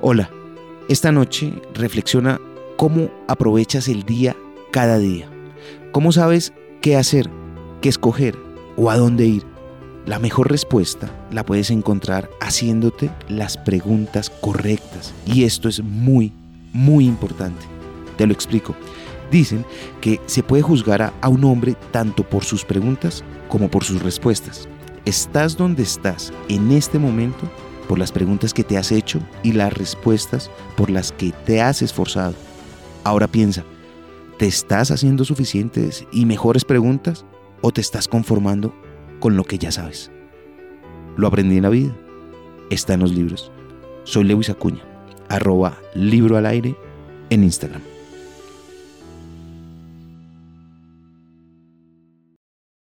Hola, esta noche reflexiona cómo aprovechas el día cada día. ¿Cómo sabes qué hacer, qué escoger o a dónde ir? La mejor respuesta la puedes encontrar haciéndote las preguntas correctas. Y esto es muy, muy importante. Te lo explico. Dicen que se puede juzgar a, a un hombre tanto por sus preguntas como por sus respuestas. Estás donde estás en este momento por las preguntas que te has hecho y las respuestas por las que te has esforzado. Ahora piensa, ¿te estás haciendo suficientes y mejores preguntas o te estás conformando con lo que ya sabes? Lo aprendí en la vida. Está en los libros. Soy Lewis Acuña, arroba libro al aire en Instagram.